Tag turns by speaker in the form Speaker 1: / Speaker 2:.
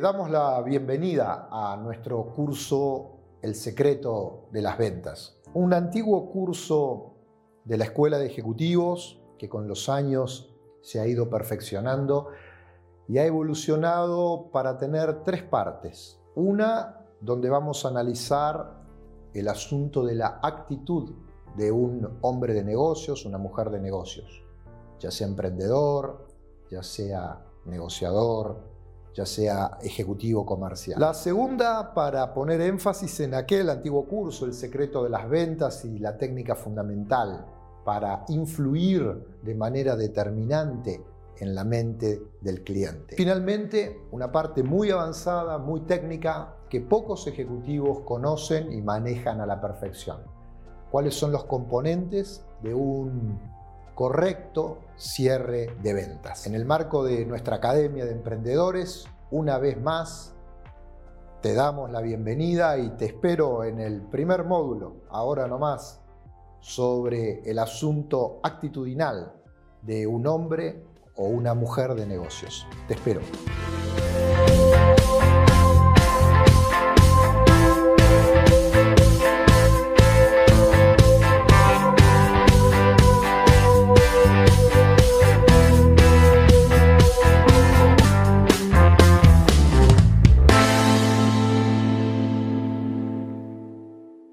Speaker 1: damos la bienvenida a nuestro curso El secreto de las ventas, un antiguo curso de la Escuela de Ejecutivos que con los años se ha ido perfeccionando y ha evolucionado para tener tres partes. Una donde vamos a analizar el asunto de la actitud de un hombre de negocios, una mujer de negocios, ya sea emprendedor, ya sea negociador, ya sea ejecutivo comercial. La segunda, para poner énfasis en aquel antiguo curso, el secreto de las ventas y la técnica fundamental para influir de manera determinante en la mente del cliente. Finalmente, una parte muy avanzada, muy técnica, que pocos ejecutivos conocen y manejan a la perfección. ¿Cuáles son los componentes de un correcto cierre de ventas? En el marco de nuestra Academia de Emprendedores, una vez más, te damos la bienvenida y te espero en el primer módulo, ahora nomás, sobre el asunto actitudinal de un hombre o una mujer de negocios. Te espero.